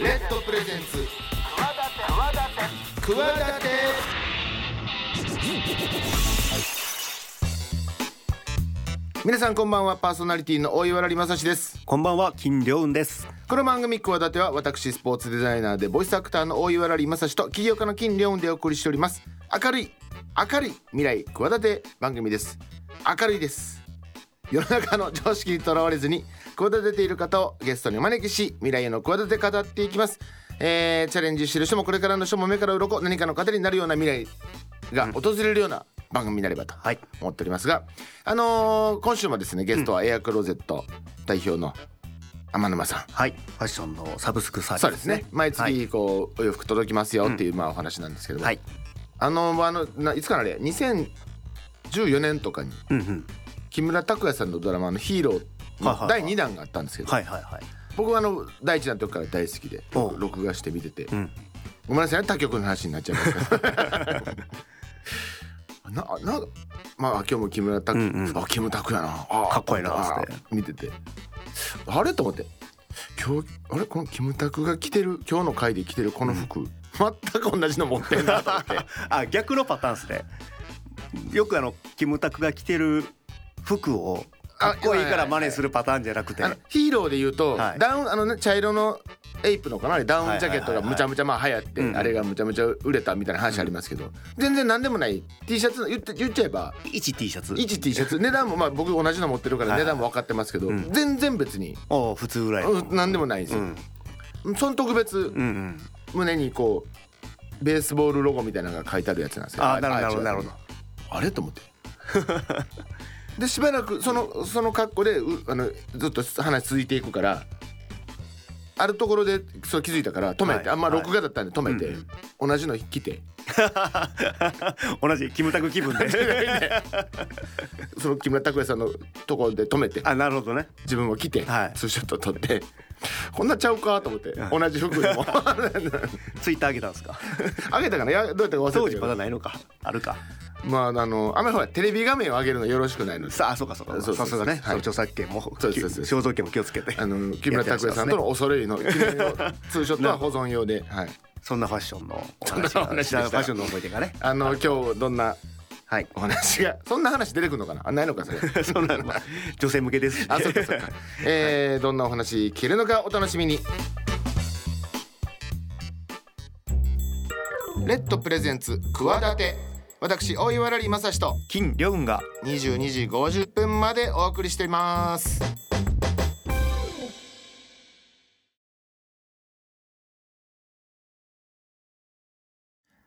レッドプレゼンツ。企て。皆さんこんばんは。パーソナリティの大岩良正史です。こんばんは金良雲です。この番組企ては私スポーツデザイナーでボイスアクターの大岩良正史と起業家の金良雲でお送りしております。明るい明るい未来企て番組です。明るいです世の中の常識にとらわれずに企てている方をゲストにお招きし未来への企て語っていきます。えー、チャレンジしてる人もこれからの人も目から鱗何かの糧になるような未来が訪れるような番組になればとはい。思っておりますが、あのー今週もですねゲストはエアクローゼット代表の天沼さん、はい。ファッションのサブスクサービスそうですね。毎はい。月こうお洋服届きますよっていうまあお話なんですけども、はい。あのあのないつかなあれ？2014年とかにうんうん木村拓哉さんのドラマの「ヒーロー」の第2弾があったんですけど、はいはいはい。僕はあの第1弾の時から大好きで録画して見てて、うん。ごめんなさいね他局の話になっちゃいます。け どななまあ今日も木村拓、うんうん。あ木村拓哉な。あかっこいいなあって。見てて。あれ？と思って。今日あれ？このキムタクが着てる今日の回で着てるこの服、全く同じの持ってんなと思って。あ逆のパターンですね。よくあのキムタクが着てる服をかっこいいから真似するパターンじゃなくて。ヒーローで言うと、はい。ダウンあのね茶色のエイプのかな？ダウンジャケットがむちゃむちゃまあ流行って、うんあれがむちゃむちゃ売れたみたいな話ありますけど、全然何でもない。T シャツ言って言っちゃえば 1T シャツ。1 T シャツ。値段もまあ僕同じの持ってるから値段も分かってますけど、うん。全然別に、おう普通ぐらい何でもないんですよ、うん。その特別胸にこうベースボールロゴみたいなのが書いてあるやつなんですよ。あなるほどなるほど。あれ？と思って でしばらくそのその格好でうあのずっと話続いていくからあるところでそう気づいたから止めて、はい。あんまはい録画だったんで止めて、うん。同じの着て。同じキムタク気分で。その木村拓哉さんのところで止めて。あなるほどね。自分も着て、はい。ツーショット撮って。こんなちゃうかと思って、はい同じ服でも。ツイッター上げたんですか？あげたかな？いやどうやったか忘れた当時けどまだないのか。あるかまああのあんまりほらテレビ画面を上げるのよろしくないので。さあそうかそうか。そうそうそう。さすがね、はい。著作権も肖像権も気をつけて。あの木村拓哉さんとの恐れ入りの記念のツーショットは保存用で、はい、そんなファッションのおそんな話がファッションの思い出がね。あの今日どんなはい。お話がそんな話出てくるのかな？あないのかそれ。そんなのは女性向けです。しあそっかそっか、えーどんなお話聞けるのかお楽しみに。レッドプレゼンツ企て私大岩良正史と金良雲が。22時50分までお送りしています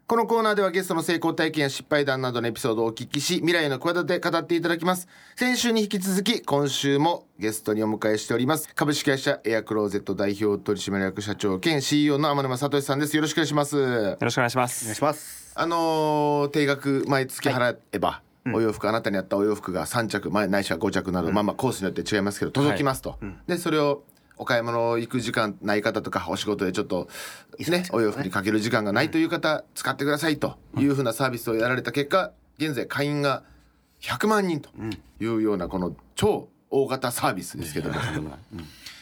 このコーナーではゲストの成功体験や失敗談などのエピソードをお聞きし未来の企て語っていただきます。先週に引き続き今週もゲストにお迎えしております。株式会社エアクローゼット代表取締役社長兼 CEO の天沼聡さんです。よろしくお願いします。よろしくお願いします。お願いします。あのー定額毎月払えば、お洋服あなたにあったお洋服が3着前ないしは5着など、まあまあコースによって違いますけど届きますと、でそれをお買い物行く時間ない方とかお仕事でちょっとねお洋服にかける時間がないという方使ってくださいというふうなサービスをやられた結果現在会員が100万人というようなこの超大型サービスですけども、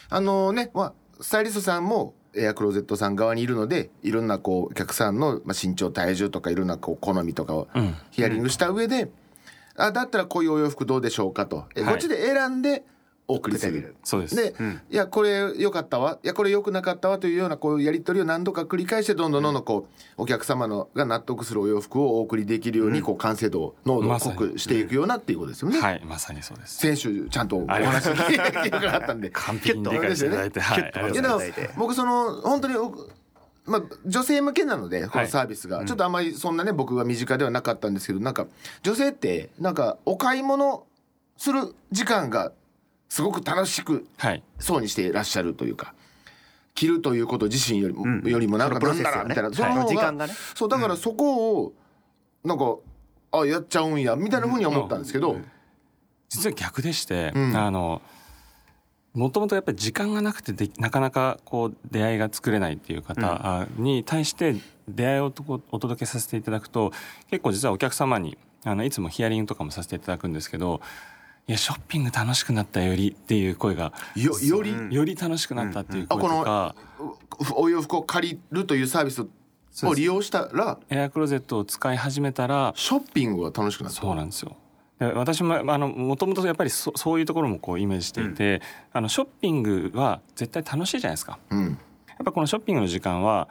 あのね、まあ、スタイリストさんもエアクローゼットさん側にいるのでいろんなこうお客さんのまあ身長体重とかいろんなこう好みとかをヒアリングした上で、あだったらこういうお洋服どうでしょうかと、こっちで選んでお送りする。そうです。で、いやこれ良かったわ。いやこれ良くなかったわというようなこうやり取りを何度か繰り返してどんどんどんどんこうお客様のが納得するお洋服をお送りできるようにこう完成度濃度を濃くしていくようなっていうことですよね。はい、まさにそうです。先週ちゃんとお話聞いてくかったんで。完璧に理解していただいて、はい、いや僕その本当に僕まあ女性向けなのでこのサービスが、ちょっとあんまりそんなね僕が身近ではなかったんですけどなんか女性ってなんかお買い物する時間がすごく楽しくはい、そうにしていらっしゃるというか着るということ自身よりも,、よりもなんかだみたいな、そね。そうだからそこをなんかあやっちゃうんやみたいなふうに思ったんですけど、実は逆でして、ん。あの。もともとやっぱり時間がなくてでなかなかこう出会いが作れないっていう方に対して出会いをお届けさせていただくと結構実はお客様にあのいつもヒアリングとかもさせていただくんですけどいやショッピング楽しくなったよりっていう声がよより、より楽しくなったっていう声とか、お洋服を借りるというサービスを利用したら？エアクローゼットを使い始めたらショッピングが楽しくなったそうなんですよ。で私もあのもともとやっぱりそそういうところもこうイメージしていて、あのショッピングは絶対楽しいじゃないですか。うん。やっぱこのショッピングの時間は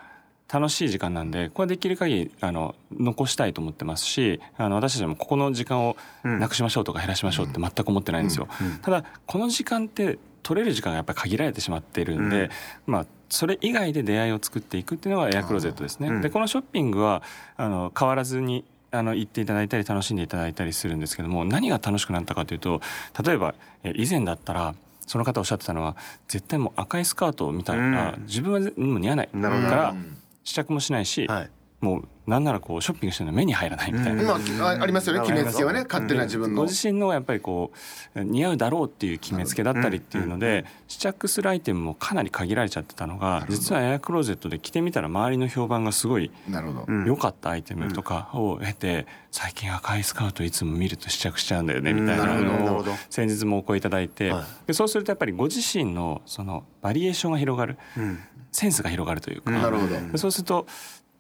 楽しい時間なんでこれできる限りあの残したいと思ってますしあの私たちもここの時間をなくしましょうとか減らしましょうって全く思ってないんですよ。ただこの時間って取れる時間がやっぱり限られてしまっているんで、まあそれ以外で出会いを作っていくっていうのがエアクローゼットですね。うん。でこのショッピングはあの変わらずにあの行っていただいたり楽しんでいただいたりするんですけども何が楽しくなったかというと例えばえ以前だったらその方おっしゃってたのは絶対もう赤いスカートを見たら、うん。自分はもう似合わない。なるほど。からうん試着もしないし、はい。もうなんならこうショッピングしてるの目に入らないみたいな。うん。まああありますよね決めつけはね勝手な自分の。ご自身のやっぱりこう似合うだろうっていう決めつけだったりっていうので試着するアイテムもかなり限られちゃってたのが実はエアクローゼットで着てみたら周りの評判がすごいなるほど、うん。良かったアイテムとかを経て最近赤いスカートいつも見ると試着しちゃうんだよねみたいな。のを先日もお声いただいて。はい。でそうするとやっぱりご自身のそのバリエーションが広がる。うんセンスが広がるというか。なるほど。でそうすると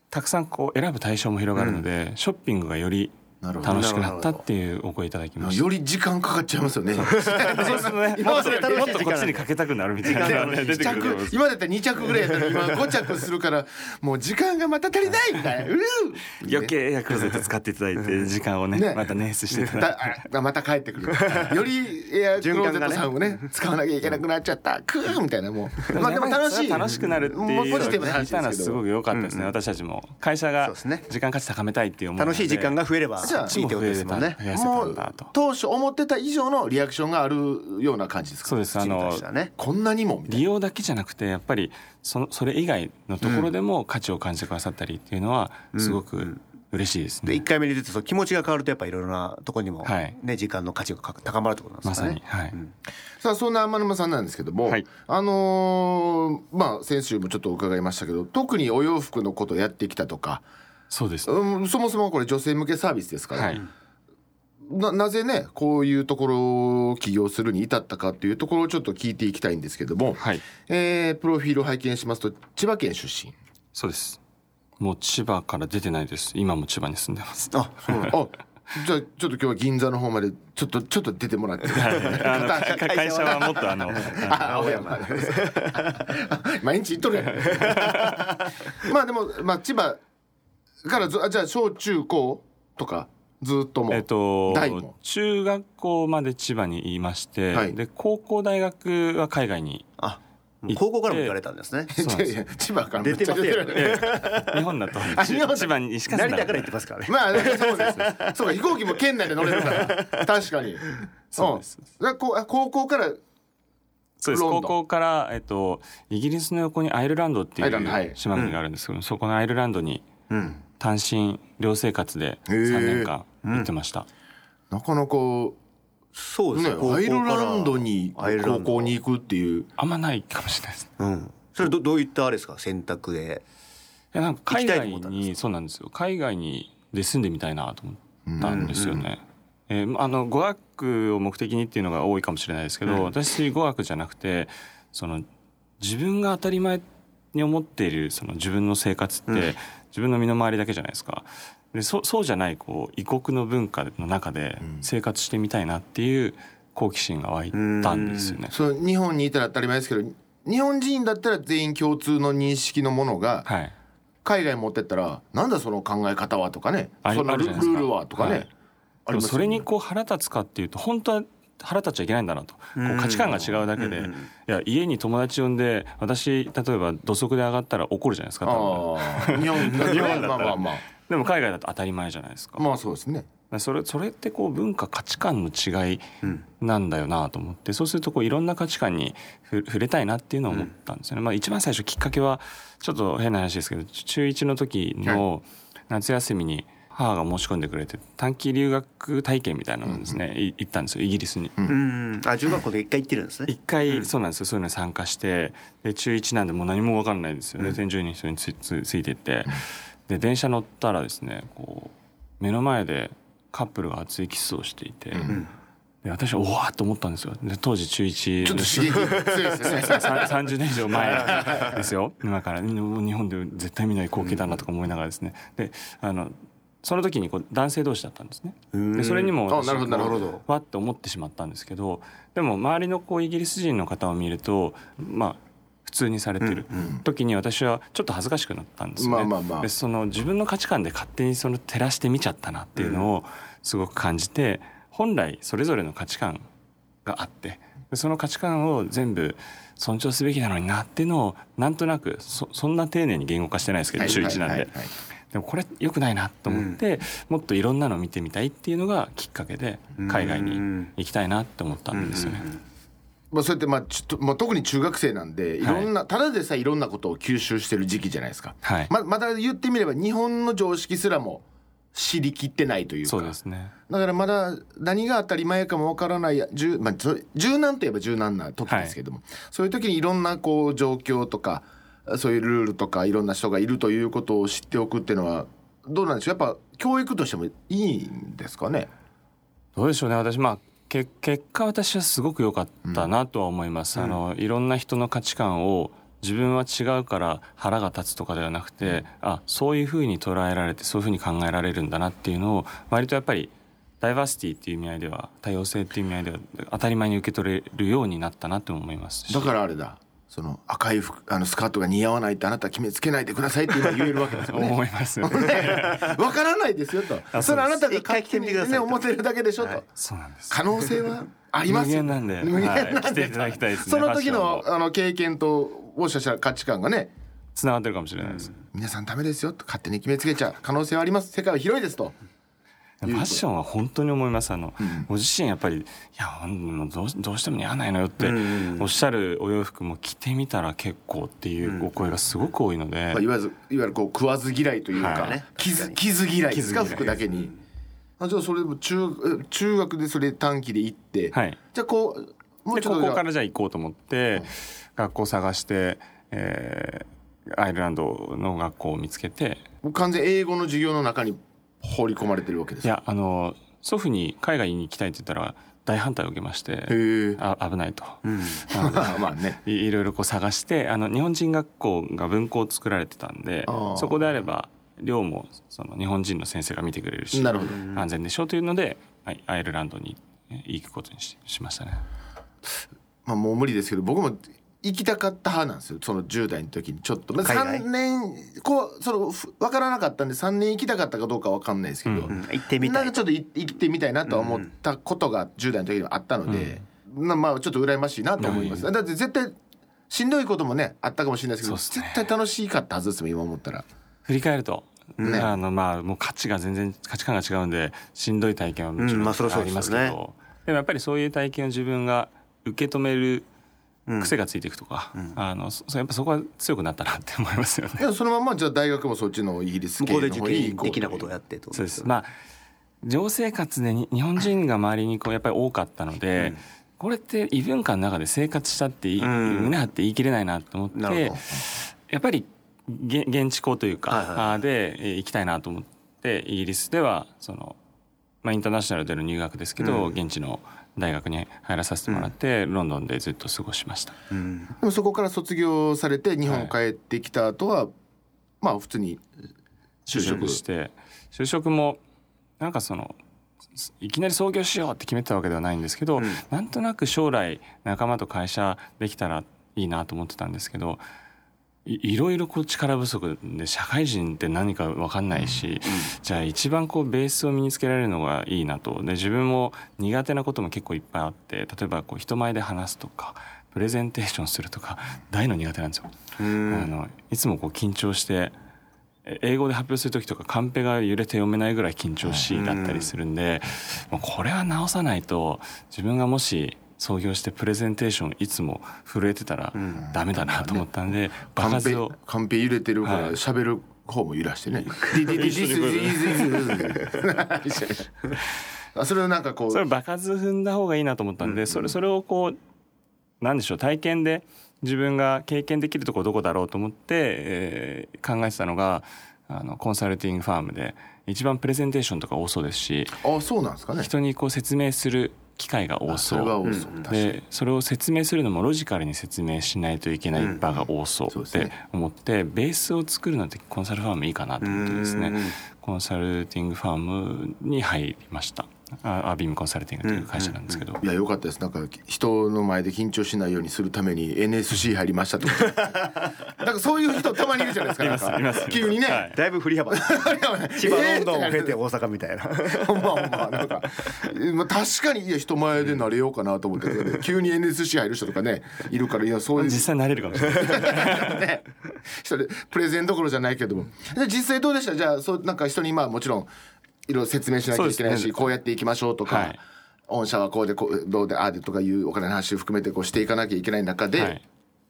たくさんこう選ぶ対象も広がるので、ショッピングがより楽しくなったっていうお声いただきました。より時間かかっちゃいますよね。そう。するとね、今までもっとこっちにかけたくなるみたいな。のがね出1てくると思います。着今だったら2着ぐらいやったら今5着するからもう時間がまた足りないみたいなうう余計エアクローゼット使っていただいて時間をねね。また捻出していただいて。また帰ってくる。よりエアクローゼットさんをね使わなきゃいけなくなっちゃった。クーみたいなもう。まあでも楽しい。楽しくなるっていうポジティブな話ですけど。すごく良かったですね、私たちも会社がそうですね。時間価値高めたいっていう思いなので。楽しい時間が増えればじゃあいいってことですもんね。もう当初思ってた以上のリアクションがあるような感じですか？そうですあのね。こんなにも利用だけじゃなくてやっぱりそのそれ以外のところでも価値を感じてくださったりっていうのはすごく嬉しいですね、で1回目に出てそう気持ちが変わるとやっぱいろいろなところにも、はい。ね時間の価値が高まるってことなんですね。さにはい、さあそんな天沼さんなんですけども、はい。あのーまあ先週もちょっと伺いましたけど特にお洋服のことをやってきたとか、そうです、うん、そもそもこれ女性向けサービスですから、はい。ななぜねこういうところを起業するに至ったかっていうところをちょっと聞いていきたいんですけども、はい。えープロフィールを拝見しますと千葉県出身。そうです。もう千葉から出てないです。今も千葉に住んでます。あそうあじゃあちょっと今日は銀座の方までちょっとちょっと出てもらって、会社はもっとあのあ青山。毎日行っとるやん。まあでも、まあ、千葉からずあじゃあ小中高とかずっともう、えっと中学校まで千葉にいまして、はい。で高校大学は海外にあ高校からも行かれたんですね。千葉からめっちゃ出てる。日本だと日本だ千葉にしか成田から行ってますからね。まあそうですそうか飛行機も県内で乗れるから。確かに。そうです。うん。だこ高校からそうです。ロンドン。高校から、えっと、イギリスの横にアイルランドっていう島国があるんですけど、そこのアイルランドにうん単身寮生活で3年間行ってました、なかなかそうですね。アイルランドに高アイルランド。校に行くっていう。あんまないかもしれないです。うん。それどどういったあれですか？選択で。いやなんか海外にそうなんですよ。海外にで住んでみたいなと思ったんですよね。えーあの語学を目的にっていうのが多いかもしれないですけど、私語学じゃなくてその自分が当たり前に思っているその自分の生活って、うん自分の身の回りだけじゃないですか。でそそうじゃないこう異国の文化の中で生活してみたいなっていう好奇心が湧いたんですよね。そう日本にいたら当たり前ですけど日本人だったら全員共通の認識のものがはい。海外に持ってったらなんだその考え方はとかね。そのルールはとかね、はい。それにこう腹立つかっていうと本当は腹立っちゃいけないんだなと。こう価値観が違うだけで、うんいや家に友達呼んで私例えば土足で上がったら怒るじゃないですか多分日本だったら。まあまあまあでも海外だと当たり前じゃないですか、まあそうですねそれそれってこう文化価値観の違いなんだよなと思ってそうするとこういろんな価値観にふ触れたいなっていうのを思ったんですよね、まあ、一番最初きっかけはちょっと変な話ですけど中1の時の夏休みに母が申し込んでくれて短期留学体験みたいなのですね、い行ったんですよイギリスに。うんあ中学校で一回行ってるんですね。一回そうなんですよ。そういうのに参加してで中1なんでもう何も分かんないんですよね。添乗員の人につつついてって。で電車乗ったらですねこう目の前でカップルが熱いキスをしていて、で私はおわっと思ったんですよ。で当時中1ちょっと刺激強いですね。30年以上前。ですよ。今から。日本で絶対見ない光景だなとか思いながらですね。であのその時にこう男性同士だったんですね。でそれにもわって思ってしまったんですけどでも周りのこうイギリス人の方を見るとまあ普通にされてる時に私はちょっと恥ずかしくなったんですよね。でその自分の価値観で勝手にその照らして見ちゃったなっていうのをすごく感じて本来それぞれの価値観があってでその価値観を全部尊重すべきなのになっていうのをなんとなくそそんな丁寧に言語化してないですけど中1なんではいはい。はいはいでもこれ良くないなと思って、もっといろんなの見てみたいっていうのがきっかけで海外に行きたいなって思ったんですよね。まあ、そうやってまあちょっと、まあ、特に中学生なんでい。ろんな、ただでさえいろんなことを吸収してる時期じゃないですか、はい。ままだ言ってみれば日本の常識すらも知りきってないというか。そうですね。だからまだ何が当たり前かもわからない柔,、まあ、柔軟といえば柔軟な時ですけども、そういう時にいろんなこう状況とかそういうルールとかいろんな人がいるということを知っておくっていうのはどうなんでしょう？やっぱ教育としてもいいんですかね？どうでしょうね。私まあけ結果私はすごく良かったなとは思います、あのいろんな人の価値観を自分は違うから腹が立つとかではなくて、あそういうふうに捉えられてそういうふうに考えられるんだなっていうのを割とやっぱりダイバーシティっていう意味合いでは多様性っていう意味合いでは当たり前に受け取れるようになったなと思いますし。だからあれだその赤い服あのスカートが似合わないってあなたは決めつけないでくださいって今言えるわけですよね。思いますよね。わからないですよと。あそれあなたが一回着てみてくださいねと。思ってるだけでしょと、そうなんです。可能性はありますよ。無限なんで。無限なんで、はい。来ていただきたいですね。その時のあの経験ともしかしたら価値観がね。つながってるかもしれないです、皆さんダメですよと。勝手に決めつけちゃう。可能性はあります。世界は広いですとファッションは本当に思います。あの、ご自身やっぱり「いやどうどうしても似合わないのよ」っておっしゃるお洋服も着てみたら結構っていうお声がすごく多いので、まあ、いわゆるいわゆるこう食わず嫌いというか、はい。傷傷嫌いですか。服だけに。あじゃあそれも中え中学でそれ短期で行って、はい。じゃあこうもうでちょっとここからじゃあ行こうと思って、学校探して、えーアイルランドの学校を見つけて。もう完全英語の授業の中に放り込まれてるわけですいやあの祖父に海外に行きたいって言ったら大反対を受けましてあ危ないと。まあ まあね。いいろいろこう探してあの日本人学校が文校を作られてたんでそこであれば寮もその日本人の先生が見てくれるしなるほど。安全でしょうというので、はい、アイルランドにえ行くことにししましたね。まあもう無理ですけど僕も行きたかった派なんですよ。その10代の時にちょっと、まあ、海外？3年こうそのふ分からなかったんで3年行きたかったかどうか分かんないですけど、うん行ってみたい。なんかちょっとい行ってみたいなとは思ったことが10代の時にはあったので、なまあちょっと羨ましいなと思います、だって絶対しんどいこともねあったかもしれないですけどね。絶対楽しかったはずですもん今思ったら。振り返ると、ね。あのまあもう価値が全然価値観が違うんでしんどい体験はもちろんあそりますけど、でもやっぱりそういう体験を自分が受け止める癖がついていくとか、あのそやっぱそこは強くなったなって思いますよね。い。やそのままじゃあ大学もそっちのイギリス系向こうで受の方に行こう験的なことをやってってこと。そうです。まあ寮生活でに日本人が周りにこうやっぱり多かったので、これって異文化の中で生活したっていい、ん胸張って言い切れないなと思ってやっぱりげ現地校というか、はいはいでえー行きたいなと思ってイギリスではその、まあ、インターナショナルでの入学ですけど、現地の大学に入らさせてもらって、ロンドンでずっと過ごしました。うん。でもそこから卒業されて日本帰ってきた後は、まあ普通に就就職職して就職もなんかそのいきなり創業しようって決めてたわけではないんですけど、なんとなく将来仲間と会社できたらいいなと思ってたんですけどいいろいろこう力不足で社会人って何か分かんないし、じゃあ一番こうベースを身につけられるのがいいなと。で自分も苦手なことも結構いっぱいあって例えばこう人前で話すとかプレゼンテーションするとか大の苦手なんですよ。あのいつもこう緊張してえ英語で発表する時とかカンペが揺れて読めないぐらい緊張しいだったりするんで、もうこれは直さないと自分がもし創業してプレゼンテーションいつも震えてたらダメだなと思ったんで場カンペ数をカンペ揺れてるからはい喋る方も揺らしてね。それをなんかこそれう場数踏んだ方がいいなと思ったんで、それそれをこうなんでしょう体験で自分が経験できるところどこだろうと思って、えー考えてたのがあのコンサルティングファームで一番プレゼンテーションとか多そうですしあそうなんですかね。人にこう説明する機会が多そう。でそれを説明するのもロジカルに説明しないといけない場が多そうって思ってベースを作るのってコンサルファームいいかなと思ってですね。うんコンサルティングファームに入りました。あアビームコンサルティングという会社なんですけど。いや良かったです。なんか人の前で緊張しないようにするために NSC 入りましたとか。なんかそういう人たまにいるじゃないですかなんか。いますいます。急にね、はい。だいぶ振り幅。千葉ロンドンを経て大阪みたいな。ほんまほんま。なんか、まあ、確かにいや人前でなれようかなと思って、急に NSC 入る人とかねいるからいやそういう。実際慣れるかもしれないね。人でプレゼンどころじゃないけども。で実際どうでした？じゃあそうなんか人にまあもちろんいろいろ説明しなきゃいけないし、ね。こうやっていきましょうとか、はい。御社はこうでこうどうでああでとかいうお金の話を含めてこうしていかなきゃいけない中で、はい。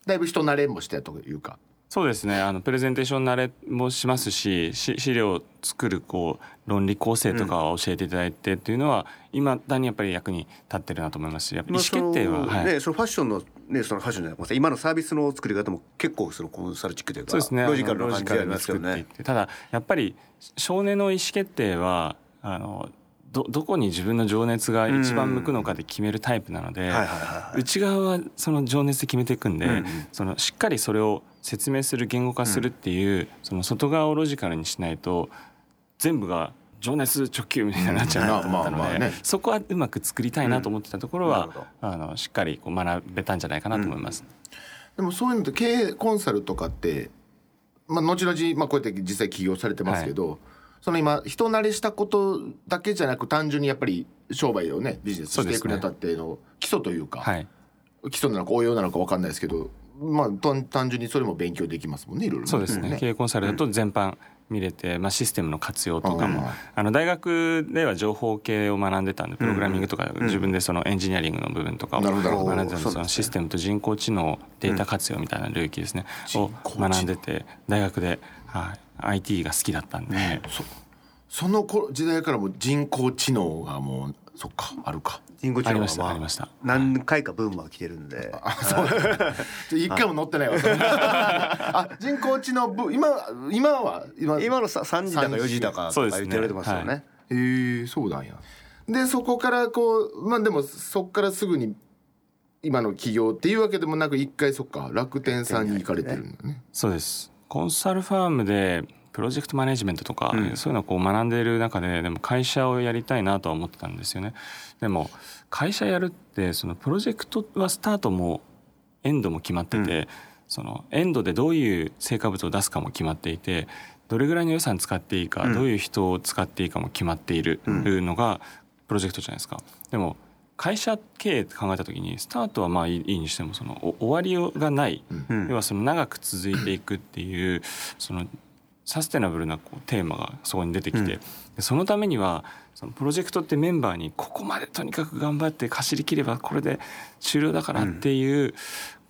だいぶ人慣れもしてというか。そうですね。あのプレゼンテーション慣れもしますしし資料を作るこう論理構成とかを教えていただいてっていうのは、今だにやっぱり役に立ってるなと思いますしやっぱり意思決定は、まあねそのファッションのねそのファッションじゃない今のサービスの作り方も結構そのコンサルチックというかそうですね。ロジカルな感じでありますよね。ただやっぱり少年の意思決定はあのどどこに自分の情熱が一番向くのかで決めるタイプなので、内側はその情熱で決めていくんで、うんうん。そのしっかりそれを説明する言語化するっていう、その外側をロジカルにしないと全部が情熱直球みたいになっちゃうなと思っねそこはうまく作りたいなと思ってたところはあのしっかりこう学べたんじゃないかなと思います。でもそういうのって経営コンサルとかって、まあ、後々、まあ、こうやって実際起業されてますけど、その今人慣れしたことだけじゃなく単純にやっぱり商売をねビジネスしていくにあたっての基礎というかはい。基礎なのか応用なのか分かんないですけど、まあ、単単純にそれも勉強できますもんねいろいろね。そうですね、経営コンサルだと全般見れて、まあ、システムの活用とかも、うんあの大学では情報系を学んでたんでプログラミングとか自分でそのエンジニアリングの部分とかを学んでたんでそのシステムと人工知能データ活用みたいな領域ですね、を学んでて大学で、はい、IT が好きだったんで、その頃時代からも人工知能がもうそっかあるか。人工知ありました能はまあありました。何回かブームは来てるんで。あそう。一回も乗ってないわ。あ人工知能部今今は今今のさ3時だか4時だかとかそうですね。言ってられてますよはねえー、そうなんや。でそこからこうまあでもそこからすぐに今の企業っていうわけでもなく一回そっか楽天さんに行かれてるんだね。そうです。コンサルファームでプロジェクトマネジメントとか、うん。そういうのをこう学んでいる中ででも会社をやりたいなとは思ってたんですよね。でも会社やるってそのプロジェクトはスタートもエンドも決まってて、そのエンドでどういう成果物を出すかも決まっていてどれぐらいの予算使っていいか、うん。どういう人を使っていいかも決まっているのがプロジェクトじゃないですか。でも会社経営って考えた時にスタートはまあいいいいにしてもそのお終わりがない、うん。要はその長く続いていくっていうそのサステナブルなこうテーマがそこに出てきて、うん。でそのためにはそのプロジェクトってメンバーにここまでとにかく頑張って走りきればこれで終了だからっていう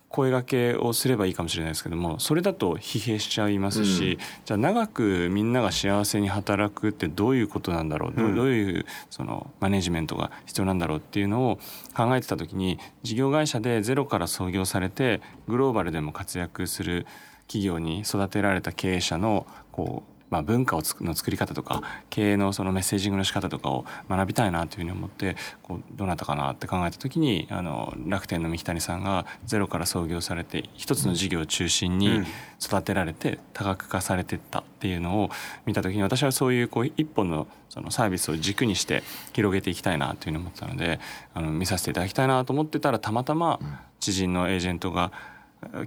声掛けをすればいいかもしれないですけどもそれだと疲弊しちゃいますし、うん。じゃあ長くみんなが幸せに働くってどういうことなんだろう、どうどういうそのマネジメントが必要なんだろうっていうのを考えてた時に事業会社でゼロから創業されてグローバルでも活躍する企業に育てられた経営者のこう、まあ、文化をつくの作り方とか経営のそのメッセージングの仕方とかを学びたいなというふうに思ってこうどなたかなって考えた時にあの楽天の三木谷さんがゼロから創業されて一つの事業を中心に育てられて多角化されてったっていうのを見た時に私はそういうこう一本のそのサービスを軸にして広げていきたいなというふうに思ったのであの見させていただきたいなと思ってたらたまたま知人のエージェントが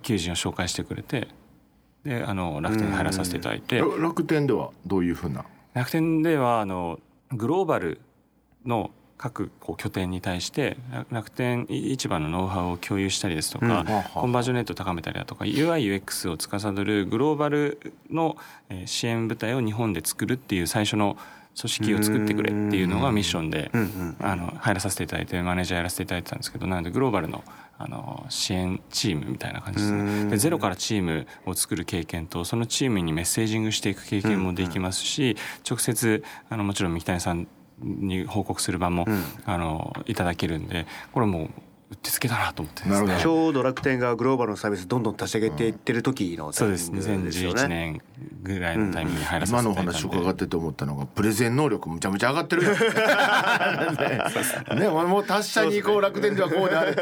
求人を紹介してくれてであの楽天に入らさせていただいて。楽天ではどういうふうな？楽天ではあのグローバルの各こう拠点に対して楽楽天市場のノウハウを共有したりですとか、うん。コンバージョンレートを高めたりだとか UIUX を司るグローバルのえー支援部隊を日本で作るっていう最初の組織を作ってくれっていうのがミッションであの入らさせていただいてマネージャーやらせていただいてたんですけどなのでグローバルのあの支援チームみたいな感じですね。でゼロからチームを作る経験とそのチームにメッセージングしていく経験もできますし直接あのもちろん三木谷さんに報告する場も、あのいただけるんでこれもううってつけだなと思ってなるほど。ちょうど楽天がグローバルのサービスどんどん立ち上げていってる時のタイミそうですングですよ2011ね。年ぐらいのタイミングに入らせて今のおいただいたんで。話伺ってて思ったのがプレゼン能力むちゃむちゃ上がってる。やんね。ねもう達者にこう楽天ではこうであれ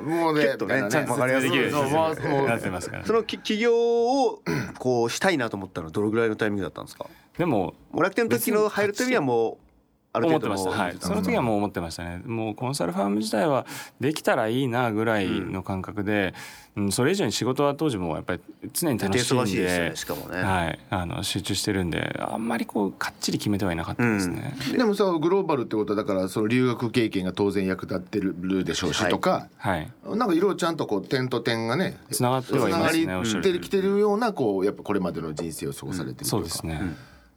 もうねねちゃんとわかりやすいそのき企業をこうしたいなと思ったのはどのぐらいのタイミングだったんですか？でも楽天の時の入る時にはもうある思っ程度のてました。はい。その時はもう思ってましたね。もうコンサルファーム自体はできたらいいなぐらいの感覚で、うん、それ以上に仕事は当時もやっぱり常に楽しいん忙しいでねしかもね。はい、あの集中してるんであんまりこうかっちり決めてはいなかったですね、でもさグローバルってことはだからその留学経験が当然役立ってるでしょうしはいとか、はい。なんかいろいろちゃんとこう点と点がねつながってはいますねつながりきてるようなこうやっぱこれまでの人生を過ごされてるというか、そうですね、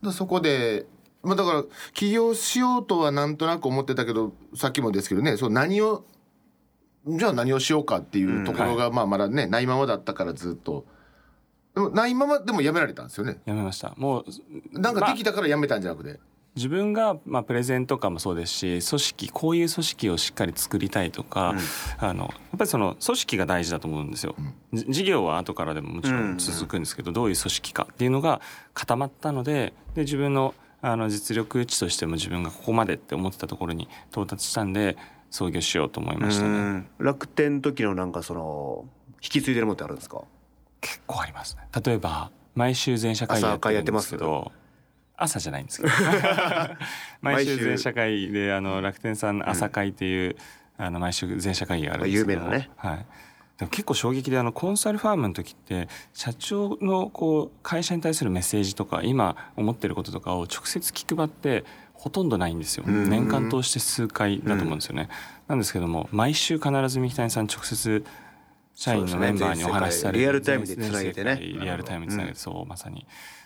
だそこで、まあ、だから起業しようとはなんとなく思ってたけどさっきもですけどねそう何をじゃあ何をしようかっていうところがまあまだねないままだったからずっと。でもないままでもやめられたんですよね。やめました。もうなんかできたからやめたんじゃなくて、自分が、まあ、プレゼンとかもそうですし組織こういう組織をしっかり作りたいとか、あのやっぱりその組織が大事だと思うんですよ、じ事業は後からでももちろん続くんですけど、どういう組織かっていうのが固まったのでで自分のあの実力値としても自分がここまでって思ってたところに到達したんで創業しようと思いましたね。うん。楽天の時のなんかその引き継いでるものってあるんですか？結構ありますね。例えば毎週全社会やってるんですけど朝じゃないんですけど。毎週全社会であの楽天さんの朝会っていう、あの毎週全社会議があるんですけど。有名なね。はいでも結構衝撃であのコンサルファームの時って社長のこう会社に対するメッセージとか今思ってることとかを直接気配ってほとんどないんですよ。年間通して数回だと思うんですよね、なんですけども毎週必ず三木谷さん直接社員のメンバーにお話しされるリアルタイムでつなげてね。リアルタイムにつなげてそうまさに。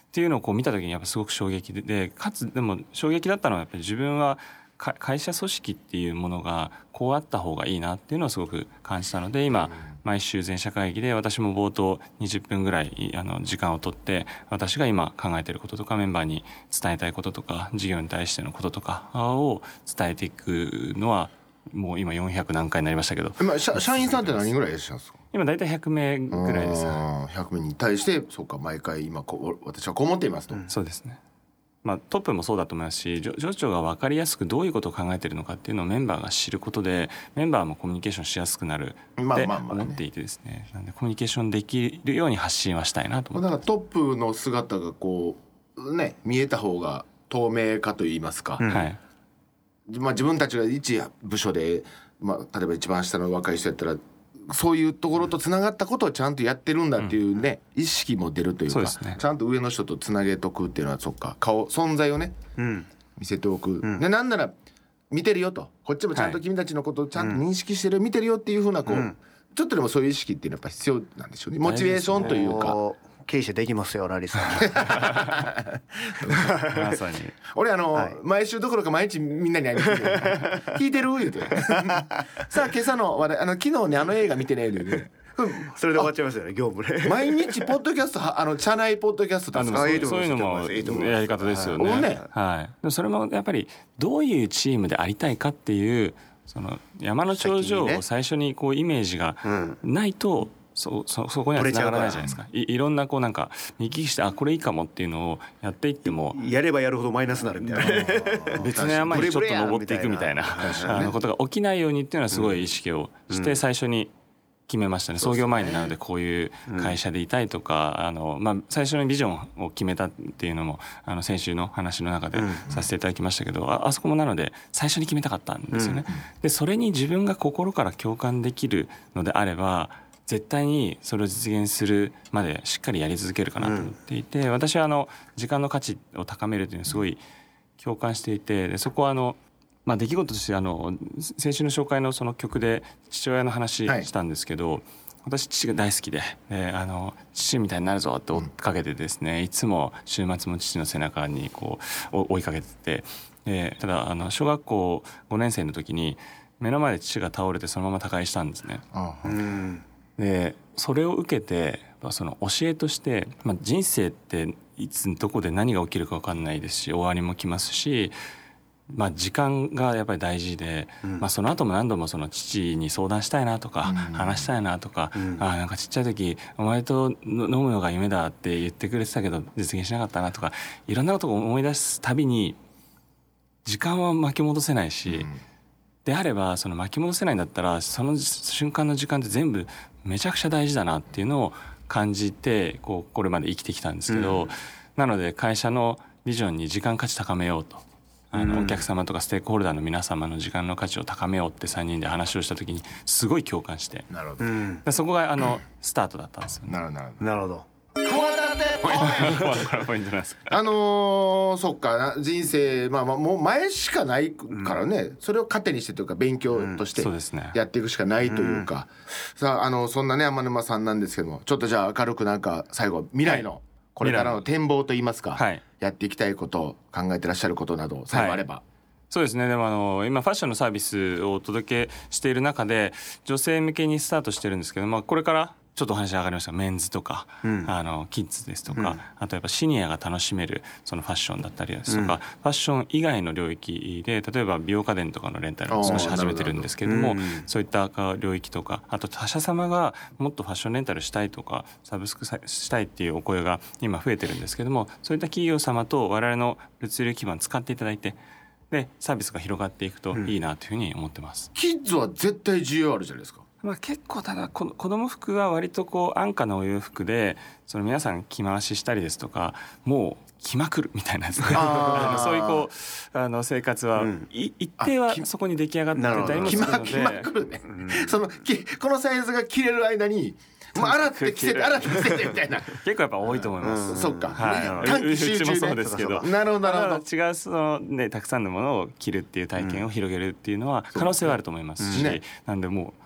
っていうのをこう見た時にやっぱすごく衝撃ででかつでも衝撃だったのはやっぱり自分はか会社組織っていうものがこうあった方がいいなっていうのをすごく感じたので今毎週全社会議で私も冒頭20分ぐらいあの時間を取って私が今考えていることとかメンバーに伝えたいこととか事業に対してのこととかを伝えていくのはもう今400何回になりましたけど。今社社員さんって何人ぐらいいらっしゃるんですか？今大体100名ぐらいです。あー100名に対してそうか毎回今こう私はこう思っていますと、そうですね。まあ、トップもそうだと思いますし上上長が分かりやすくどういうことを考えているのかっていうのをメンバーが知ることでメンバーもコミュニケーションしやすくなるって思っていてですね。なんでコミュニケーションできるように発信はしたいなと思って。だからトップの姿がこうね見えた方が透明化といいますか、はい。まあ、自分たちが一部署で、まあ、例えば一番下の若い人やったらそういうところとつながったことをちゃんとやってるんだっていうね、意識も出るというかね。ちゃんと上の人とつなげとくっていうのはそっか顔存在をねうん。見せておく、でなんなら見てるよと。こっちもちゃんと君たちのことをちゃんと認識してる、見てるよっていうふうなこう、ちょっとでもそういう意識っていうのはやっぱ必要なんでしょうね。モチベーションというか。経営者できますよラリさん。まさに俺あの、はい毎週どころか毎日みんなに会いに来てる聞いてる言うてさあ今朝の話題あの昨日ねあの映画見てね言うて それで終わっちゃいますよね業務で。毎日ポッドキャストはあの社内ポッドキャストと思いそういうのもやり方ですよね。はいねはい。それもやっぱりどういうチームでありたいかっていうその山の頂上を最初にこうイメージがないと。そそそこにはつながらないじゃないですか。いいろんなこうなんか見聞きしてあこれいいかもっていうのをやっていってもやればやるほどマイナスになるみたいな。別の山にちょっと登っていくみたいなあのことが起きないようにっていうのはすごい意識をして最初に決めましたね。創業前になのでこういう会社でいたいとかあの、まあ、最初にビジョンを決めたっていうのもあの先週の話の中でさせていただきましたけどああそこもなので最初に決めたかったんですよね。でそれに自分が心から共感できるのであれば絶対にそれを実現するまでしっかりやり続けるかなと思っていて、私はあの時間の価値を高めるというのをすごい共感していてでそこはあの、まあ、出来事としてあの先週の紹介のその曲で父親の話はいしたんですけど、私父が大好きでであの父みたいになるぞって追っかけてですね、いつも週末も父の背中にこうお追いかけててでただあの小学校5年生の時に目の前で父が倒れてそのまま他界したんですね。うん。でそれを受けてその教えとして、まあ、人生っていつどこで何が起きるか分かんないですし終わりも来ますしまあ、時間がやっぱり大事で、まあ、その後も何度もその父に相談したいなとか、話したいなとか、あなんかちっちゃい時お前と飲むのが夢だって言ってくれてたけど実現しなかったなとかいろんなことを思い出すたびに時間は巻き戻せないし、であればその巻き戻せないんだったらその瞬間の時間って全部めちゃくちゃ大事だなっていうのを感じてこうこれまで生きてきたんですけど、なので会社のビジョンに時間価値高めようと。あのお客様とかステークホルダーの皆様の時間の価値を高めようって3人で話をした時にすごい共感してなるほどそこがあのスタートだったんですよ、ね、なるほどなるほどあのー、そっか人生まあまあもう前しかないからね、うん、それを糧にしてというか勉強としてやっていくしかないというか、うん、さああのそんなね天沼さんなんですけどもちょっとじゃあ明るくなんか最後未来のこれからの展望といいますか、はい、やっていきたいこと考えてらっしゃることなど最後あれば。はい。そうですね。でもあの今ファッションのサービスをお届けしている中で女性向けにスタートしてるんですけど、まあ、これからちょっとお話上がりました。メンズとか、うん、あのキッズですとか、うん、あとやっぱシニアが楽しめるそのファッションだったりですとか、うん、ファッション以外の領域で例えば美容家電とかのレンタルを少し始めてるんですけれど。もそういった領域とかあと他社様がもっとファッションレンタルしたいとかサブスクしたいっていうお声が今増えてるんですけどもそういった企業様と我々の物流基盤使っていただいてでサービスが広がっていくといいなというふうに思ってます。キッズは絶対需要あるじゃないですか。まあ、結構ただ子供服は割とこう安価なお洋服でその皆さん着回ししたりですとかもう着まくるみたいなで。すね そういうこうあの生活は、うん、一定はそこに出来上がってたりもするので。着まくるね、うん、そのこのサイズが着れる間にもう洗って着せて洗って着せてみたいな。結構やっぱ多いと思います、うん、そっか、はい、うちもそうですけど。なるほどなるほど。違うそのねたくさんのものを着るっていう体験を広げるっていうのは可能性はあると思いますし、ね、なんでもう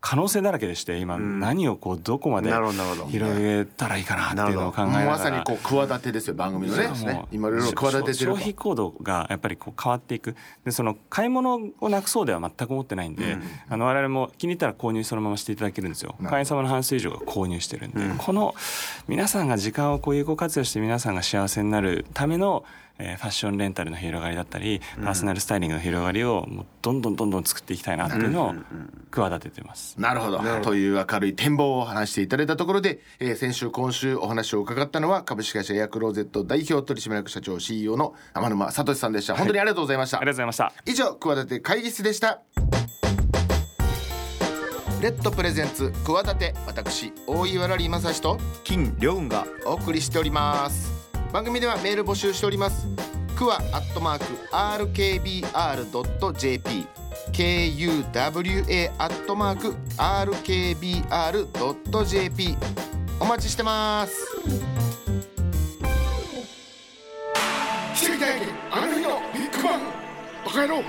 可能性だらけでして今何をこうどこまで広げたらいいかなっていうのを考えながら。まさにこう企てですよ番組のね。今いろいろ企ててる消費行動がやっぱりこう変わっていく。でその買い物をなくそうでは全く思ってないんで、うん、あの我々も気に入ったら購入そのまましていただけるんですよ。会員様の半数以上が購入してるんで、うん、この皆さんが時間をこう有効活用して皆さんが幸せになるためのえー、ファッションレンタルの広がりだったり、パーソナルスタイリングの広がりをもうどんどんどんどん作っていきたいなっていうのを企ててます。なるほど。という明るい展望を話していただいたところで、えー、先週今週お話を伺ったのは株式会社エアクローゼット代表取締役社長 CEO の天沼聡さんでした。本当にありがとうございました、はい、ありがとうございました。以上企て会議室でした。レッドプレゼンツ企て私大岩良正史と金良雲がお送りしております番組ではメール募集しております。クワアットマーク RKBR.jp KUWA アットマーク RKBR.jp お待ちしてます。奇跡体験あの日のビッグバンバカ野郎。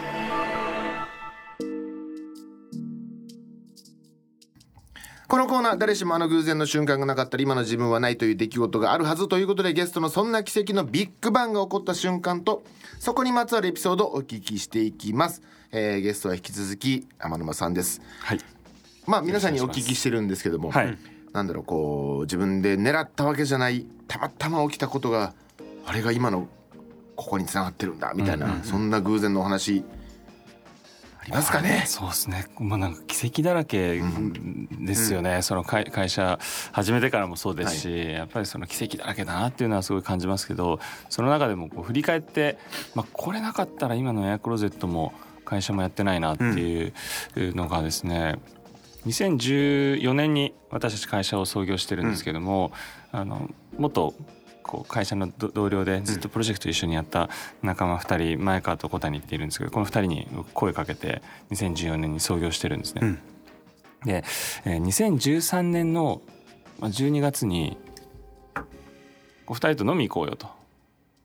このコーナー誰しもあの偶然の瞬間がなかったら今の自分はないという出来事があるはずということでゲストのそんな奇跡のビッグバンが起こった瞬間とそこにまつわるエピソードをお聞きしていきます、えー、ゲストは引き続き天沼さんです。はい。まあ皆さんにお聞きしてるんですけども、はい、なんだろうこう自分で狙ったわけじゃないたまたま起きたことがあれが今のここにつながってるんだみたいな、そんな偶然のお話りますかね。そうですね。まあなんか奇跡だらけですよね。うん、その会会社始めてからもそうですし、はい、やっぱりその奇跡だらけだなっていうのはすごい感じますけど、その中でもこう振り返って、まあこれなかったら今のエアクローゼットも会社もやってないなっていうのがですね。うん、2014年に私たち会社を創業してるんですけども、うん、あの元こう会社の同僚でずっとプロジェクト一緒にやった仲間2人前川と小谷っているんですけどこの2人に声かけて2014年に創業してるんですね。うん、で、えー、2013年の12月にお二人と飲み行こうよと。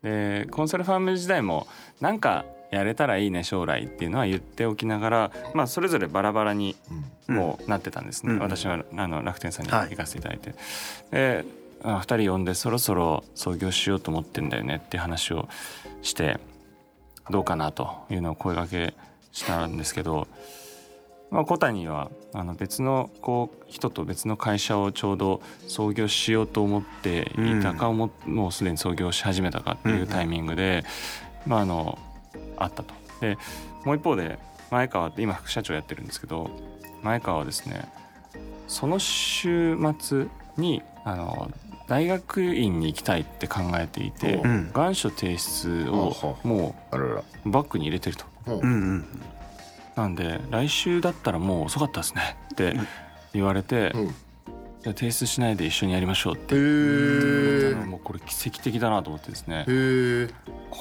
でコンサルファーム時代もなんかやれたらいいね将来っていうのは言っておきながら、まあ、それぞれバラバラにもうなってたんですね、うん、私はあの楽天さんに行かせていただいて。はい、であ2人呼んでそろそろ創業しようと思ってんだよねっていう話をしてどうかなというのを声がけしたんですけど、まあ、小谷はあの別のこう人と別の会社をちょうど創業しようと思っていたかも,、もうすでに創業し始めたかっていうタイミングで、まあ、あのあったと。でもう一方で前川って今副社長やってるんですけど前川はですねその週末にあの大学院に行きたいって考えていて、う。ん。願書提出をもうバッグに入れてると。もう。うんうんなんで来週だったらもう遅かったですねって言われて、う。んじゃあ提出しないで一緒にやりましょうって。もうこれ奇跡的だなと思ってですね。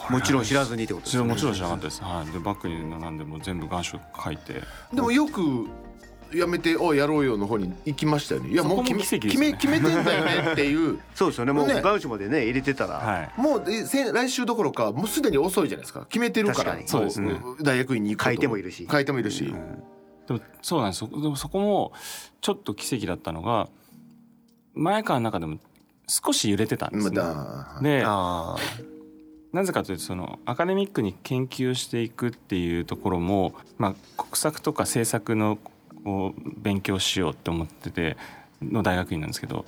もちろん知らずにってことですよね。もちろん知らなかったです、はい、でバッグになんでもう全部願書書いて。でもよくやめておいやろうよの方に行きましたよね。いやもうそこも決め奇跡ですよね。決め決めてんだよねっていう。そうですよね。もうね願書までね入れてたら、はい。もうえせ来週どころかもうすでに遅いじゃないですか。決めてるから。確かに。そうですね。も大学院に行く書いてもいるし。書いてもいるし、でもそうなんです。そでもそこもちょっと奇跡だったのが前川の中でも少し揺れてたんですね。まだであなぜかというとそのアカデミックに研究していくっていうところも、まあ、国策とか政策のこう勉強しようって思ってての大学院なんですけど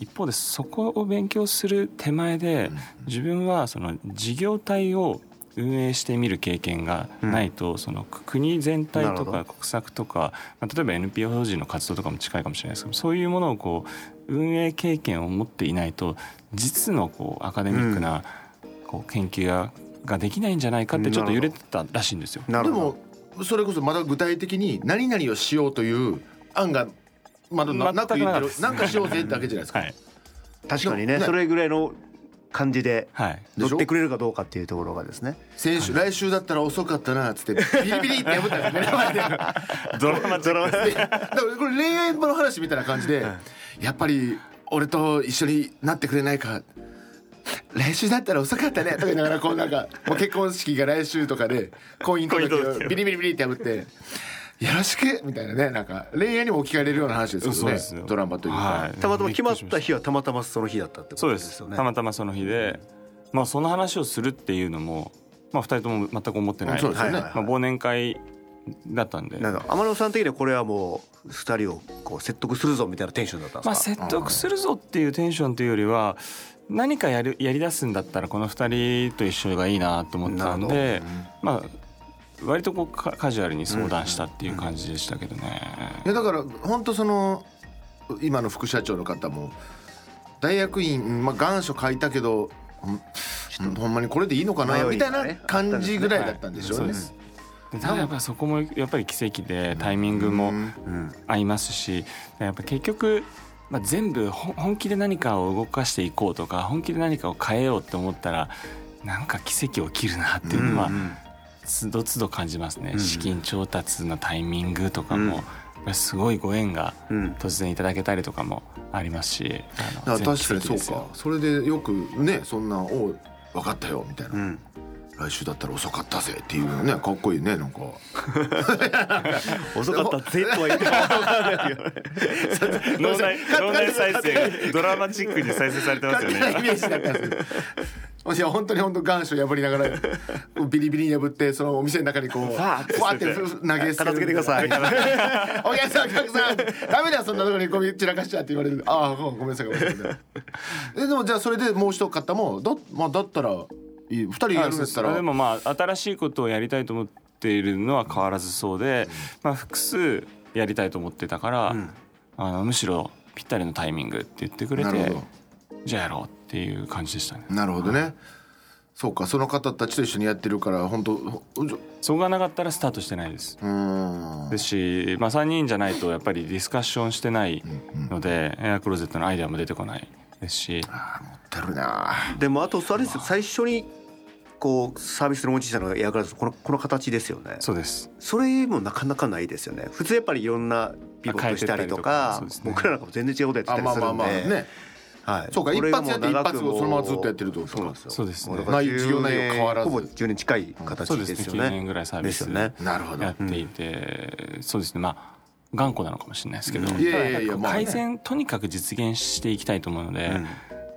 一方でそこを勉強する手前で自分はその事業体を運営してみる経験がないと、その国全体とか国策とか、まあ、例えば NPO 法人の活動とかも近いかもしれないですけどそういうものをこう運営経験を持っていないと実のこうアカデミックなこう研究やができないんじゃないかってちょっと揺れてたらしいんですよ。であなるほど。もそれこそまだ具体的に何々をしようという案がまだななく言ってる。なんかしようぜってだけじゃないですか、はい、確かにね。ね。それぐらいの感じで乗ってくれるかどうかっていうところがですね。先週、来週だったら遅かったなっつってビリビリって破ったんですドラマドラマでだからこれ恋愛の話みたいな感じで、やっぱり俺と一緒になってくれないか来週だったら遅かったねとか言いながらこうなんかもう結婚式が来週とかで婚姻届をビリビリビリって破って「よろしく」みたいなねなんか恋愛にも置き換えれるような話ですけどねそうですよ。ドラマというか、はい。たまたま決まった日はたまたまその日だったってこそうでとですすよね。たまたまその日で、まあ、その話をするっていうのも、まあ、2人とも全く思ってないそうですよね、まあ、忘年会だったんで、なんか天野さん的にはこれはもう二人をこう説得するぞみたいなテンションだったんまあ、ですか、説得するぞっていうテンションというよりは何かやるやりだすんだったらこの2人と一緒がいいなと思ったんで、まあ割とこうカカジュアルに相談したっていう感じでしたけどね。いやだから本当その今の副社長の方も大学院、まあ、願書書いたけどほんほんまにこれでいいのかなみたいな感じぐらいだったんでしょうね。ただやっぱそこもやっぱり奇跡でタイミングもうん。合いますしやっぱ結局、まあ、全部ほ本気で何かを動かしていこうとか本気で何かを変えようって思ったらなんか奇跡起きるなっていうのはうんつどつど感じますね、うん資金調達のタイミングとかうん。も、やっぱりすごいご縁がうん。突然いただけたりとかもありますしあだからの確かにそうか。それでよくねそんな「おう分かったよ」みたいな、うん来週だったら遅かったぜ」っていうのねかっこいいねなんか。遅かったぜとは言っても脳内脳内再生がドラマチックに再生されてますよね。イメージだったんですよいや本当に本当願書破りながらビリビリに破ってそのお店の中にこうふわーって投げ捨片付けてください。お客さんお客さんダメだよそんなところにゴミ散らかしちゃって言われる。ああごめんなさいごめんなさい。えでもじゃあそれでもう一方もだ,、まあ、だったらいい二人やるんだったら。あでもまあ新しいことをやりたいと思っているのは変わらずそうで、まあ、複数やりたいと思ってたから、ん。あのむしろぴったりのタイミングって言ってくれてじゃあやろうっていう感じでしたね。なるほどね。そうかその方たちと一緒にやってるから本当そこがなかったらスタートしてないです。うーん。ですし、まあ、3人じゃないとやっぱりディスカッションしてないので、エアクローゼットのアイデアも出てこないですし。あー持ってるなでもあとあれですよ。最初にこうサービスの持ちしたのがエアクラスこのこの形ですよね。そうです。それもなかなかないですよね。普通やっぱりいろんなピボットしたりとかね。僕らなんかも全然違うことやってあたりするんで。まあまあまあね。はい。そうか一発やって一発をそのままずっとやってると。かそうなんですよそうですね。もだから内容事業内容変わらず。ほぼ10年近い形ですね。9ですよね年ぐらいサービスなるほど。やっていて、そうですね。まあ頑固なのかもしれないですけど、いやいやいやただまあね。改善とにかく実現していきたいと思うので、うん。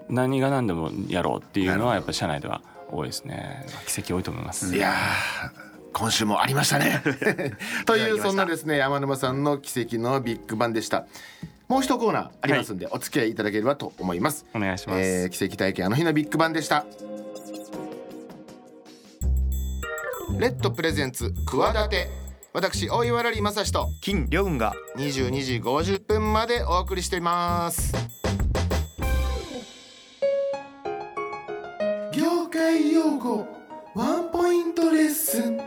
何が何でもやろうっていうのはやっぱり社内では多いですね。奇跡多いと思います、いやー今週もありましたね。というそんなですね山沼さんの奇跡のビッグバンでした。もう一コーナーありますんで、お付き合いいただければと思います。お願いします、えー奇跡体験あの日のビッグバンでした。レッドプレゼンツ企て私大岩良理正史と金良雲が。22時50分までお送りしています業界用語ワンポイントレッスン。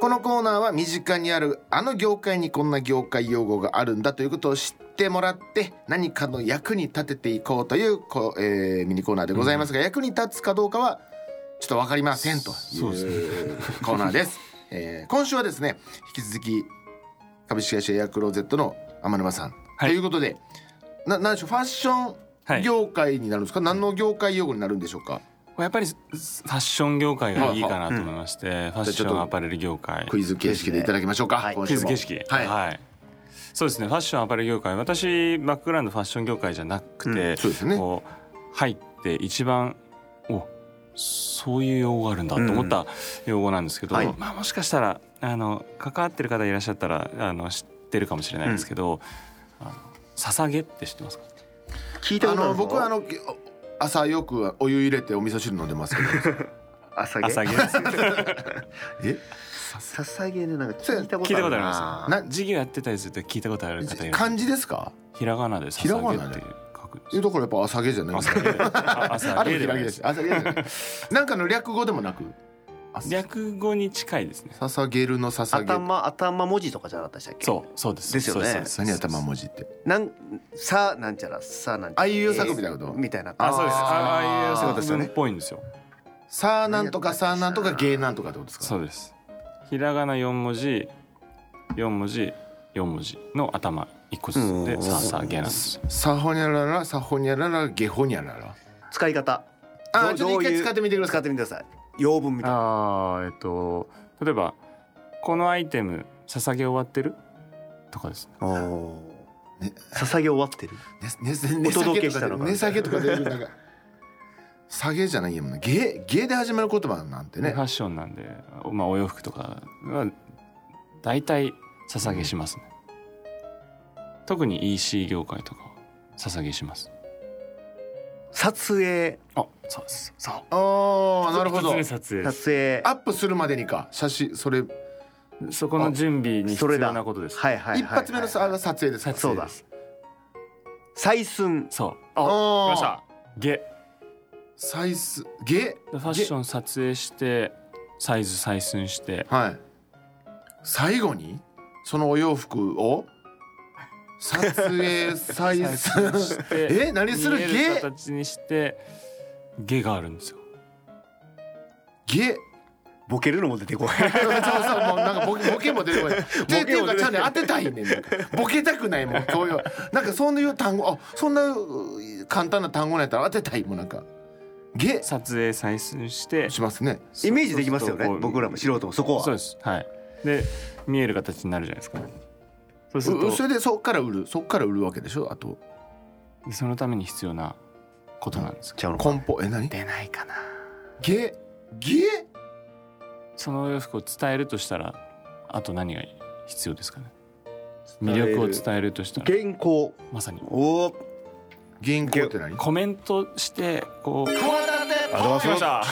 このコーナーは身近にあるあの業界にこんな業界用語があるんだということを知ってもらって何かの役に立てていこうというこう、えーミニコーナーでございますが、役に立つかどうかはちょっと分かりませんというコーナーです。えー今週はですね引き続き株式会社エアクローゼットの天沼さん、はい。ということでななんでしょうファッション業界になるんですか、何の業界用語になるんでしょうか？やっぱりファッション業界がいいかなと思いまして、ファッションアパレル業界。クイズ形式でいただきましょうか、クイズ形式。はい、そうですね。ファッションアパレル業界。私バックグラウンドファッション業界じゃなくて、うん。ね。こう入って一番おそういう用語があるんだと思った用語なんですけど、はい。まあ、もしかしたらあの関わってる方いらっしゃったらあの知ってるかもしれないですけど「あの捧げ」って知ってますか？聞いたことあるぞ僕はあの朝よくお湯入れてお味噌汁飲んでますけど。朝毛朝毛 え？捧げねなんか聞いたことあるな。聞いたことあります。な授業やってたりすると聞いたことある方いる漢字ですか？ひらがなで「ひらがなで。捧げ」って書くんですえだからやっぱ朝毛じゃない朝毛あ朝あれも毛ではないです平毛です朝毛じゃない。なんかの略語でもなく？略語に近いですね。捧げるの捧げ頭頭文字とかじゃなかったでしたっけ？そうそうです。ですよね。何頭文字って？なんさなんちゃらさなんちゃら。あいう作みたいなこと？みたいな。あそうです。あー。ああいうそういうことですよね文っぽいんですよ。さあなんとかさあなんとか芸なんとかってことですか？そうです。ひらがな四文字四文字四文字の頭一個ずつでうんささげなんです。さほにゃららさほにゃららげほにゃらら。使い方。あどうどういうちょっと一回使ってみてください。使ってみてください用文みたいな。ああえっと例えばこのアイテム捧げ終わってる？とかですね。おお捧げ終わってる？ねねねお届けしたのかね下げとかでなんか下げじゃないやもんな芸芸で始まる言葉なんてね。ファッションなんでまあお洋服とかは大体捧げしますね。特に EC 業界とかは捧げします撮影。あそうです。そう。ああなるほど。撮影撮影。アップするまでにか。写真それ。そこの準備に必それだ。要なことです。はいはいはい一発目のさあ撮影ですか？そうだ。採寸。そう。あ来ました。ゲ。サイズ芸ファッション撮影してサイズ採寸して。はい。最後に？そのお洋服を？撮影採採寸し寸て え何する？見え芸形にしてゲがあるんですよ。芸ボケるのも出てこない そうそうもうなんかボケボケも出てこない。っていうかちゃん当てたいねんボケたくないもんこういうなんかそういう単語あそんなう簡単な単語なんやったら当てたいもんなんかゲ？撮影採寸してしますね。イメージできますよね僕らも素人もそこはそうです。はい。で見える形になるじゃないですか。そうすると。うそれでそっから売るそっから売るわけでしょ？あと。そのために必要なことなんですけちゃうのか梱包？え何？ど。出ないかな。ゲゲ？そのお洋服を伝えるとしたらあと何が必要ですかね？魅力を伝えるとしたら。原稿。まさに。おお原稿って何？コメントしてこう。あどう来ました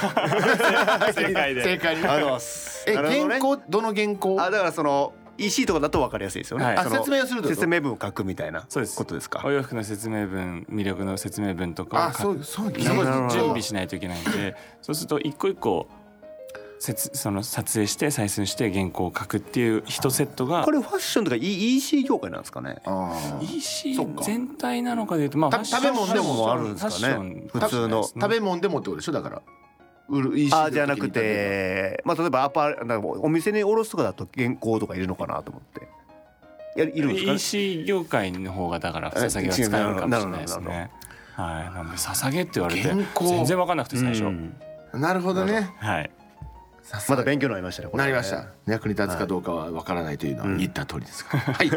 正解で正解。にあります。えなるほどね。原稿？どの原稿？あだからその EC とかだと分かりやすいですよね、はい。説明をする説明文を書くみたいなことですか？お洋服の説明文魅力の説明文とかをあそうそう準備しないといけないんでそうすると一個一個説その撮影して採寸して原稿を書くっていう一セットがこれファッションとか E- EC 業界なんですかね？あー。EC 全体なのかでいうとまあ食べ物でもあるんですかね。普通の。食べ物でもってことでしょ？だから売る EC あじゃなくて。まあ例えばアパなんかお店に卸すとかだと原稿とかいるのかなと思って。やいるんですかね？EC 業界の方がだから捧げは使えるかもしれないですね。はい。なんで捧げって言われて全然分かんなくて最初。うん。なるほどね。はい。さすがまだ勉強になりましたねなりました。役に立つかどうかはわからないというのは言った通りですか。ら、はい、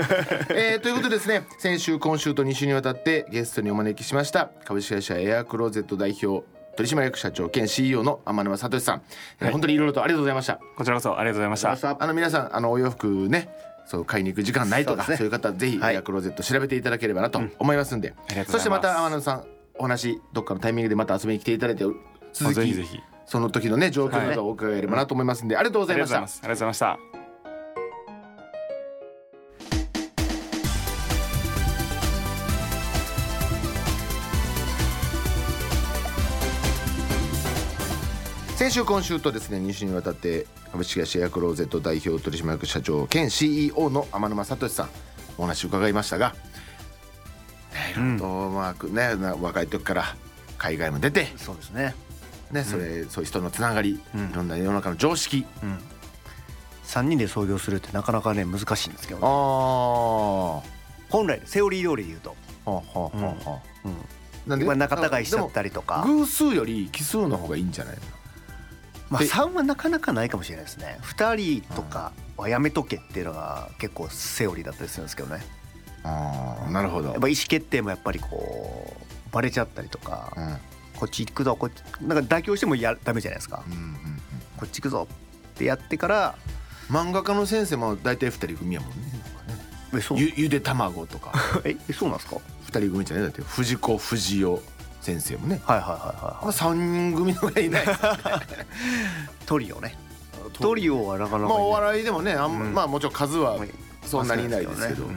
えーということでですね先週今週と2週にわたってゲストにお招きしました株式会社エアクローゼット代表取締役社長兼 CEO の天沼聡さん、えーはい。本当にいろいろとありがとうございました。こちらこそありがとうございました。さあの皆さんあのお洋服ねそう買いに行く時間ないとかそう,、ね。いう方ぜひはい。クローゼット調べていただければなと思いますんで、うございます。そしてまた天野さんお話どっかのタイミングでまた遊びに来ていただいて続きその時のね状況などを伺えればなと思いますんで、ありがとうございました。ありがとうございました先週今週とですね2週にわたって株式会社ヤクローゼット代表取締役社長兼 CEO の天沼聡さんお話伺いましたが、ね、いろいろとまあねな若い時から海外も出て、そうですね。ねそれそういう人のつながり、うん。いろんな世の中の常識、うん。3人で創業するってなかなかね難しいんですけどあね。あは本来セオリー通りで言うと、あはあはあはあ。なんまあ、仲違いしちゃったりとか。偶数より奇数の方がいいんじゃないの？まあ、で3はなかなかないかもしれないですね。2人とかはやめとけっていうのが結構セオリーだったりするんですけどね。ああなるほど。やっぱ意思決定もやっぱりこうバレちゃったりとか、うん。こっち行くぞこっちなんか妥協してもやダメじゃないですか、うんうんうん。こっち行くぞってやってから漫画家の先生も大体二人組やもんねえそう。ゆゆで卵とか。えそうなんですか？二人組じゃないだって藤子不二雄先生もね。はいはいはいはい、まあ三人組のがいない。トリオね。トリオ。はなかなかいない。まあお笑いでもねあん、うん。まあもちろん数はそんなにいないですけど、うん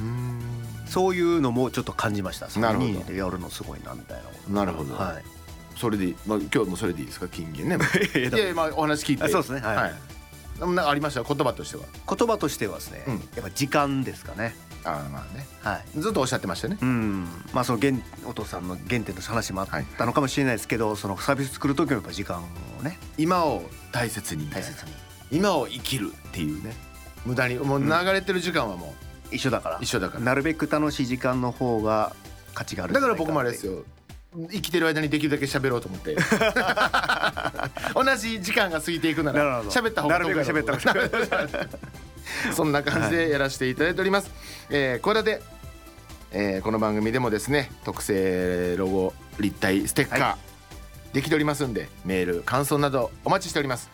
うん。そういうのもちょっと感じました。なるほど。3人でやるのすごいなみたいななるほど、はい。それでいい、まあ、今日もそれでいいですか？金言ね。いやいやいやまあお話聞いて。あそうですね。はい。はい。なんかありました？言葉としては。言葉としてはですね、うん。やっぱ時間ですかねああまあね。はい。ずっとおっしゃってましたね。うん。まあその原お父さんの原点の話もあったのかもしれないですけど、そのサービス作る時もやっぱ時間をね今を大切に。大切に。今を生きるっていうね。無駄に。もう流れてる時間はも一緒だから。う一緒だから、なるべく楽しい時間の方が価値があるだから僕もあれですよ。生きてる間にできるだけ喋ろうと思って。同じ時間が過ぎていくなら喋った方がなるべく喋った方が そんな感じでやらせていただいております、えー、これで、えーこの番組でもですね特製ロゴ立体ステッカー、はできておりますんでメール感想などお待ちしております。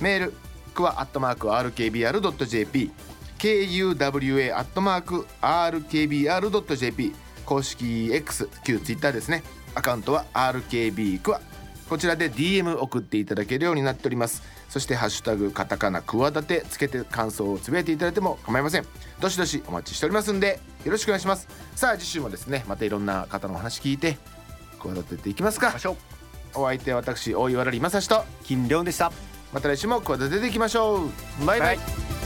メールクワアットマーク RKBR.jp KUWA アットマーク RKBR.jp 公式 X 旧 Twitter ですね。アカウントは RKB クワ。こちらで DM 送っていただけるようになっておりますそしてハッシュタグカタカナクワダテつけて感想をつぶやいていただいても構いません。どしどしお待ちしておりますんでよろしくお願いします。さあ次週もですねまたいろんな方のお話聞いて企てていきますか。ましょう。お相手は私大岩良理正史と金良でした。また来週も企てていきましょう。バイバイ。バイ